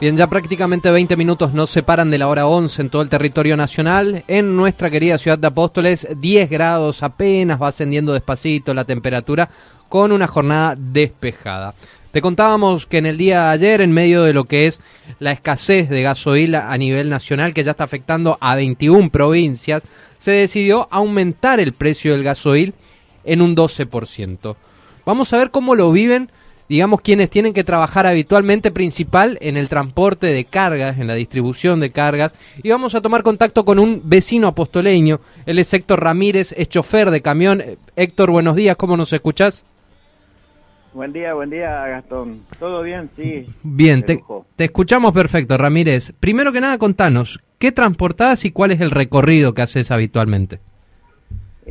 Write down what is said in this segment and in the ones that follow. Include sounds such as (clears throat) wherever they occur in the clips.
Bien, ya prácticamente 20 minutos nos separan de la hora 11 en todo el territorio nacional. En nuestra querida ciudad de Apóstoles, 10 grados apenas, va ascendiendo despacito la temperatura con una jornada despejada. Te contábamos que en el día de ayer, en medio de lo que es la escasez de gasoil a nivel nacional, que ya está afectando a 21 provincias, se decidió aumentar el precio del gasoil en un 12%. Vamos a ver cómo lo viven digamos, quienes tienen que trabajar habitualmente principal en el transporte de cargas, en la distribución de cargas. Y vamos a tomar contacto con un vecino apostoleño, él es Héctor Ramírez, es chofer de camión. Héctor, buenos días, ¿cómo nos escuchás? Buen día, buen día, Gastón. ¿Todo bien? Sí. Bien, te, te, escuchamos perfecto, Ramírez. Primero que nada, contanos, ¿qué transportás y cuál es el recorrido que haces habitualmente?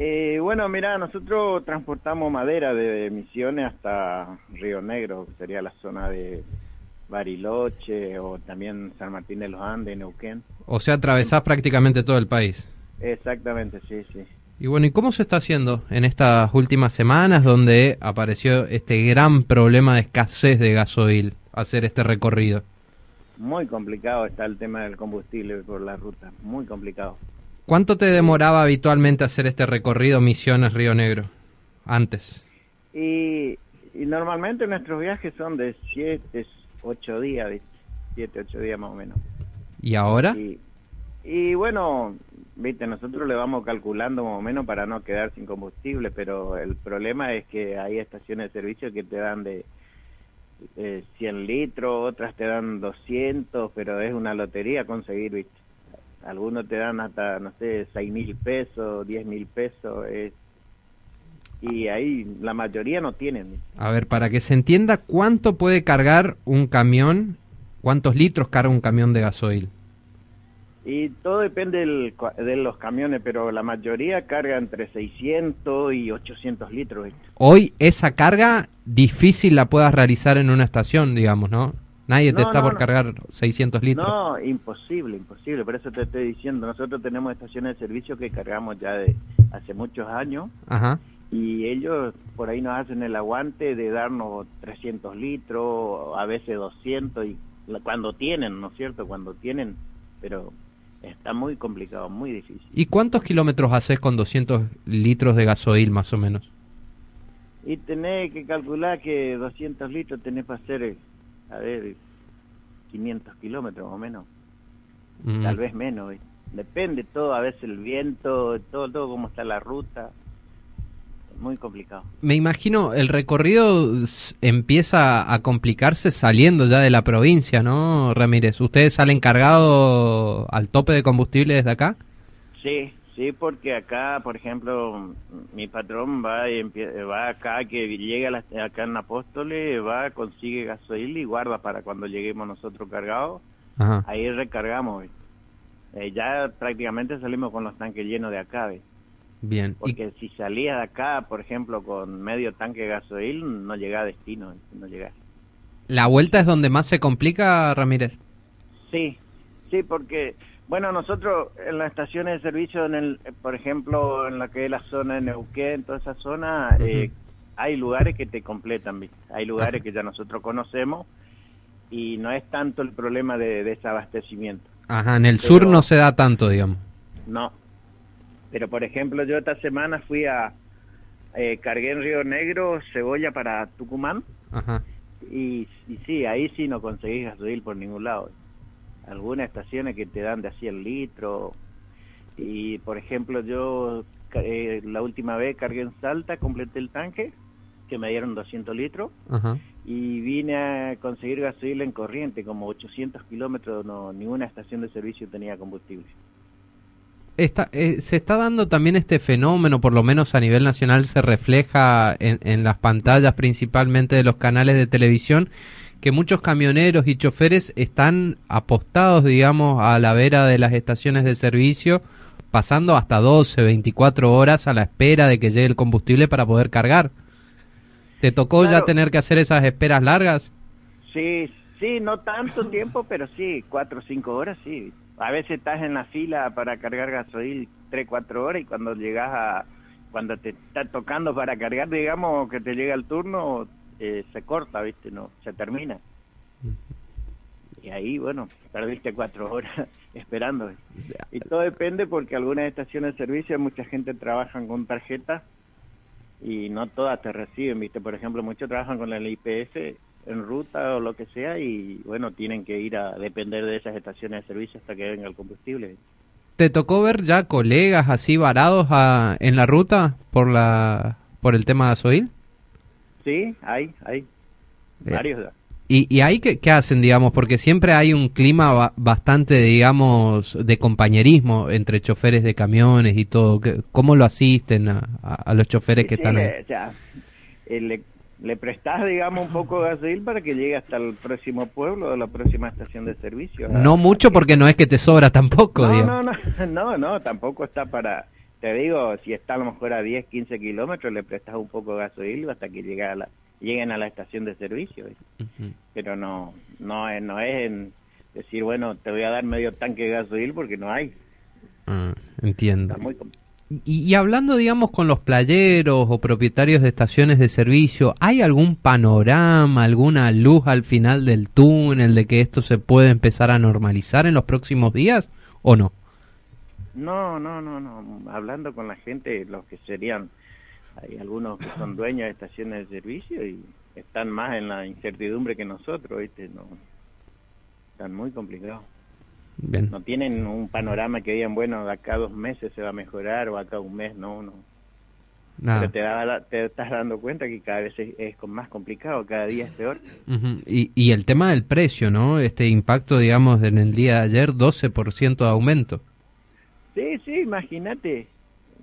Eh, bueno, mira, nosotros transportamos madera de Misiones hasta Río Negro, que sería la zona de Bariloche o también San Martín de los Andes, Neuquén. O sea, atravesás prácticamente todo el país. Exactamente, sí, sí. Y bueno, ¿y cómo se está haciendo en estas últimas semanas donde apareció este gran problema de escasez de gasoil, hacer este recorrido? Muy complicado está el tema del combustible por la ruta, muy complicado. ¿Cuánto te demoraba habitualmente hacer este recorrido Misiones Río Negro antes? Y, normalmente nuestros viajes son de 7, 8 días, 7, 8 días más o menos. ¿Y ahora? Y, bueno, viste, nosotros le vamos calculando más o menos para no quedar sin combustible, pero el problema es que hay estaciones de servicio que te dan de 100 litros, otras te dan 200, pero es una lotería conseguir, viste algunos te dan hasta, no sé, seis mil pesos, diez mil pesos, y ahí la mayoría no tienen. A ver, para que se entienda, ¿cuánto puede cargar un camión? ¿Cuántos litros carga un camión de gasoil? Y todo depende de los camiones, pero la mayoría carga entre 600 y 800 litros. Hoy esa carga difícil la puedas realizar en una estación, digamos, ¿no? Nadie te está por cargar 600 litros. No, imposible, imposible. Por eso te estoy diciendo, nosotros tenemos estaciones de servicio que cargamos ya de hace muchos años. Ajá. Y ellos por ahí nos hacen el aguante de darnos 300 litros, a veces 200, y cuando tienen, ¿no es cierto? Cuando tienen, pero está muy complicado, muy difícil. ¿Y cuántos kilómetros haces con 200 litros de gasoil más o menos? Y tenés que calcular que 200 litros tenés para hacer a ver, 500 kilómetros o menos, mm. tal vez menos. Depende todo, a veces el viento, todo, todo cómo está la ruta. Muy complicado. Me imagino el recorrido empieza a complicarse saliendo ya de la provincia, ¿no, Ramírez? ¿Ustedes salen cargados al tope de combustible desde acá? Sí, Sí, porque acá, por ejemplo, mi patrón va y va acá, que llega acá en Apóstoles, va, consigue gasoil y guarda para cuando lleguemos nosotros cargados. Ahí recargamos. Eh, ya prácticamente salimos con los tanques llenos de acá. Bien. Porque si salías de acá, por ejemplo, con medio tanque de gasoil, no llega a destino. No llega. ¿La vuelta es donde más se complica, Ramírez? Sí, sí, porque bueno, nosotros en las estaciones de servicio, en el, por ejemplo, en la que es la zona de Neuquén, toda esa zona, eh, hay lugares que te completan, ¿viste? hay lugares que ya nosotros conocemos y no es tanto el problema de, desabastecimiento. Ajá, en el sur no se da tanto, digamos. No, pero por ejemplo yo esta semana fui a, eh, cargué en Río Negro cebolla para Tucumán Ajá. Y, y sí, ahí sí no conseguís gasoil por ningún lado algunas estaciones que te dan de así el litro. Y por ejemplo, yo eh, la última vez cargué en Salta, completé el tanque, que me dieron 200 litros, y vine a conseguir gasoil en corriente, como 800 kilómetros, no, ninguna estación de servicio tenía combustible. Está, eh, se está dando también este fenómeno, por lo menos a nivel nacional se refleja en, en las pantallas principalmente de los canales de televisión, que muchos camioneros y choferes están apostados, digamos, a la vera de las estaciones de servicio, pasando hasta 12, 24 horas a la espera de que llegue el combustible para poder cargar. ¿Te tocó ya tener que hacer esas esperas largas? Sí, sí, no tanto tiempo, pero sí, 4 o 5 horas, sí. A veces estás en la fila para cargar gasoil 3, 4 horas y cuando llegas a, cuando te está tocando para cargar, digamos, que te llega el turno, eh, se corta, ¿viste? No, se termina. que ahí, bueno, perdiste cuatro horas (laughs) esperando. Y todo depende porque algunas estaciones de servicio mucha gente trabaja con tarjeta y no todas te reciben, ¿viste? Por ejemplo, muchos trabajan con el IPS en ruta o lo que sea y bueno, tienen que ir a depender de esas estaciones de servicio hasta que venga el combustible. ¿Te tocó ver ya colegas así varados en la ruta por la por el tema de gasoil? Sí, hay, hay. Eh, varios. ¿Y, y ahí qué, hacen, digamos? Porque siempre hay un clima bastante, digamos, de compañerismo entre choferes de camiones y todo. ¿Cómo lo asisten a, los choferes que están ahí? O sea, le, le prestás, digamos, un poco de gasoil para que llegue hasta el próximo pueblo o la próxima estación de servicio. No mucho porque no es que te sobra tampoco, no, no, no, (laughs) no, no, tampoco está para... Te digo, si está a lo mejor a 10, 15 kilómetros, le prestas un poco de gasoil hasta que llegue a la, lleguen a la estación de servicio. Pero no, no, es, no es en decir, bueno, te voy a dar medio tanque de gasoil porque no hay. Ah, entiendo. Y, hablando, digamos, con los playeros o propietarios de estaciones de servicio, ¿hay algún panorama, alguna luz al final del túnel de que esto se puede empezar a normalizar en los próximos días o no? No, no, no, no. Hablando con la gente, los que serían, hay algunos que son (clears throat) dueños de estaciones de servicio y están más en la incertidumbre que nosotros, ¿viste? No, están muy complicados. No tienen un panorama que digan, bueno, de acá dos meses se va a mejorar o acá un mes, no, no. Pero te, da, te estás dando cuenta que cada vez es, más complicado, cada día es peor. y, y el tema del precio, ¿no? Este impacto, digamos, en el día de ayer, 12% de aumento. Sí, sí, imagínate.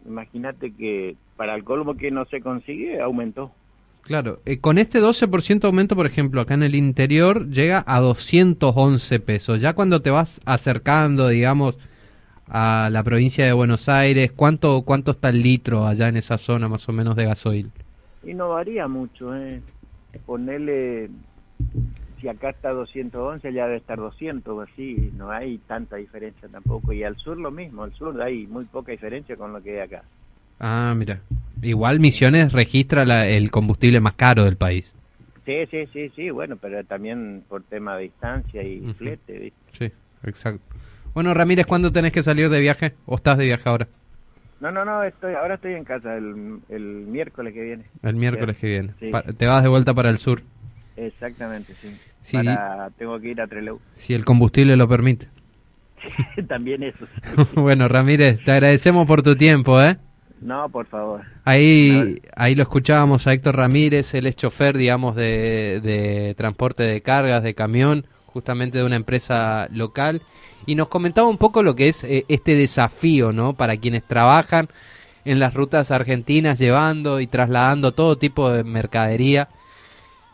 Imagínate que para el colmo que no se consigue, aumentó. Claro, eh, con este 12% aumento, por ejemplo, acá en el interior llega a 211 pesos. Ya cuando te vas acercando, digamos, a la provincia de Buenos Aires, ¿cuánto cuánto está el litro allá en esa zona más o menos de gasoil? Y no varía mucho, ¿eh? Ponerle, si acá está 211, ya debe estar 200 así, no hay tanta diferencia tampoco. Y al sur lo mismo, al sur hay muy poca diferencia con lo que hay acá. Ah, mira. Igual Misiones registra el combustible más caro del país. Sí, sí, sí, sí, bueno, pero también por tema de distancia y flete, Sí, exacto. Bueno, Ramírez, ¿cuándo tenés que salir de viaje o estás de viaje ahora? No, no, no, estoy, ahora estoy en casa el, el miércoles que viene. El miércoles que viene. ¿Te vas de vuelta para el sur? Exactamente, sí. sí. Para, tengo que ir a Trelew. Si el combustible lo permite. (laughs) También eso. (laughs) bueno, Ramírez, te agradecemos por tu tiempo, ¿eh? No, por favor. Ahí, ahí lo escuchábamos a Héctor Ramírez, él es chofer, digamos, de, de transporte de cargas, de camión, justamente de una empresa local, y nos comentaba un poco lo que es eh, este desafío, ¿no? Para quienes trabajan en las rutas argentinas llevando y trasladando todo tipo de mercadería,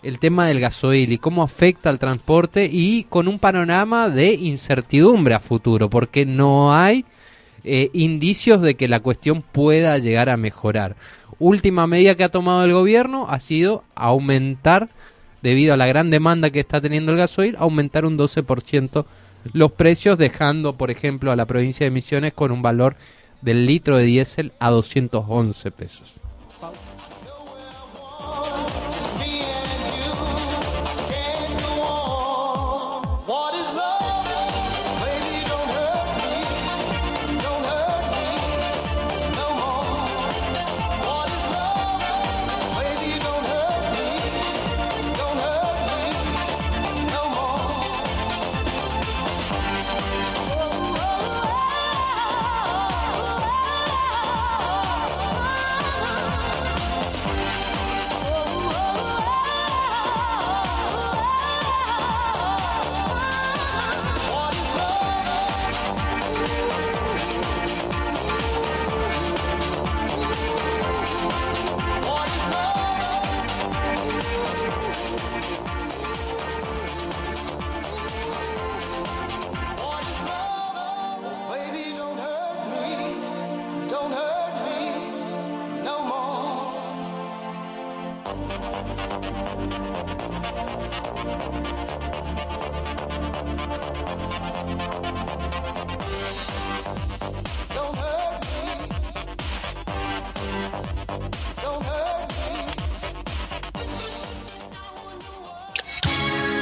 el tema del gasoil y cómo afecta al transporte y con un panorama de incertidumbre a futuro, porque no hay eh, indicios de que la cuestión pueda llegar a mejorar. Última medida que ha tomado el gobierno ha sido aumentar, debido a la gran demanda que está teniendo el gasoil, aumentar un 12% los precios, dejando, por ejemplo, a la provincia de Misiones con un valor del litro de diésel a 211 pesos.